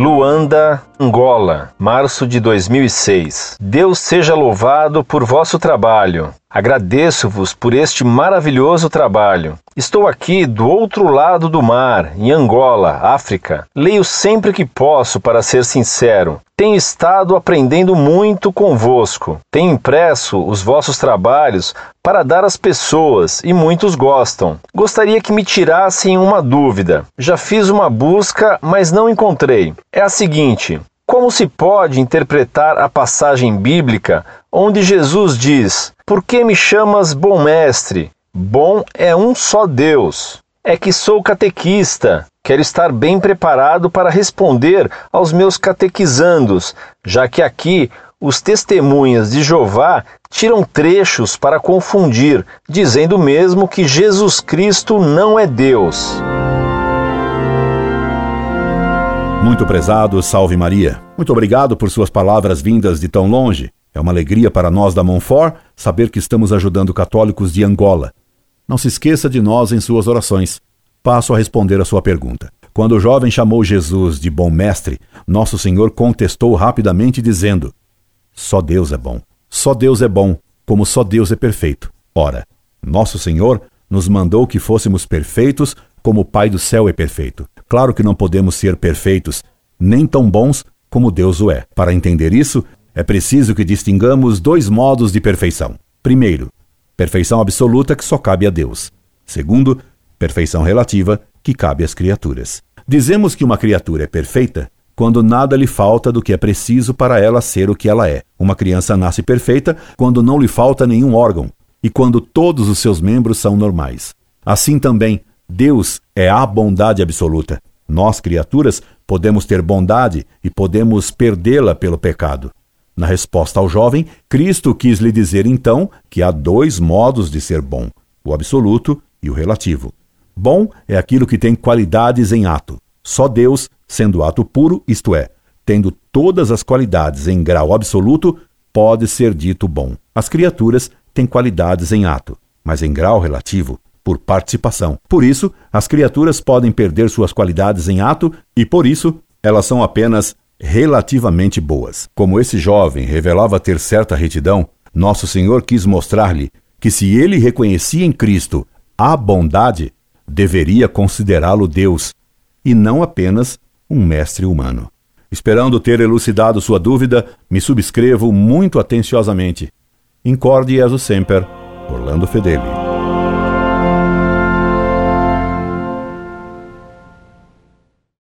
Lu Luanda, Angola, março de 2006. Deus seja louvado por vosso trabalho. Agradeço-vos por este maravilhoso trabalho. Estou aqui do outro lado do mar, em Angola, África. Leio sempre que posso, para ser sincero. Tenho estado aprendendo muito convosco. Tenho impresso os vossos trabalhos para dar às pessoas e muitos gostam. Gostaria que me tirassem uma dúvida. Já fiz uma busca, mas não encontrei. É seguinte: como se pode interpretar a passagem bíblica onde Jesus diz: Por que me chamas bom mestre? Bom é um só Deus. É que sou catequista, quero estar bem preparado para responder aos meus catequizandos, já que aqui os testemunhas de Jeová tiram trechos para confundir, dizendo mesmo que Jesus Cristo não é Deus. Muito prezado, salve Maria. Muito obrigado por suas palavras vindas de tão longe. É uma alegria para nós da Monfort saber que estamos ajudando católicos de Angola. Não se esqueça de nós em suas orações. Passo a responder a sua pergunta. Quando o jovem chamou Jesus de bom mestre, nosso Senhor contestou rapidamente, dizendo: Só Deus é bom. Só Deus é bom, como só Deus é perfeito. Ora, nosso Senhor nos mandou que fôssemos perfeitos como o Pai do céu é perfeito. Claro que não podemos ser perfeitos, nem tão bons como Deus o é. Para entender isso, é preciso que distingamos dois modos de perfeição. Primeiro, perfeição absoluta que só cabe a Deus. Segundo, perfeição relativa que cabe às criaturas. Dizemos que uma criatura é perfeita quando nada lhe falta do que é preciso para ela ser o que ela é. Uma criança nasce perfeita quando não lhe falta nenhum órgão e quando todos os seus membros são normais. Assim também, Deus é a bondade absoluta. Nós, criaturas, podemos ter bondade e podemos perdê-la pelo pecado. Na resposta ao jovem, Cristo quis lhe dizer então que há dois modos de ser bom: o absoluto e o relativo. Bom é aquilo que tem qualidades em ato. Só Deus, sendo ato puro, isto é, tendo todas as qualidades em grau absoluto, pode ser dito bom. As criaturas têm qualidades em ato, mas em grau relativo por participação. Por isso, as criaturas podem perder suas qualidades em ato e, por isso, elas são apenas relativamente boas. Como esse jovem revelava ter certa retidão, nosso Senhor quis mostrar-lhe que se ele reconhecia em Cristo a bondade, deveria considerá-lo Deus e não apenas um mestre humano. Esperando ter elucidado sua dúvida, me subscrevo muito atenciosamente. Incorde Jesus Semper, Orlando Fedeli.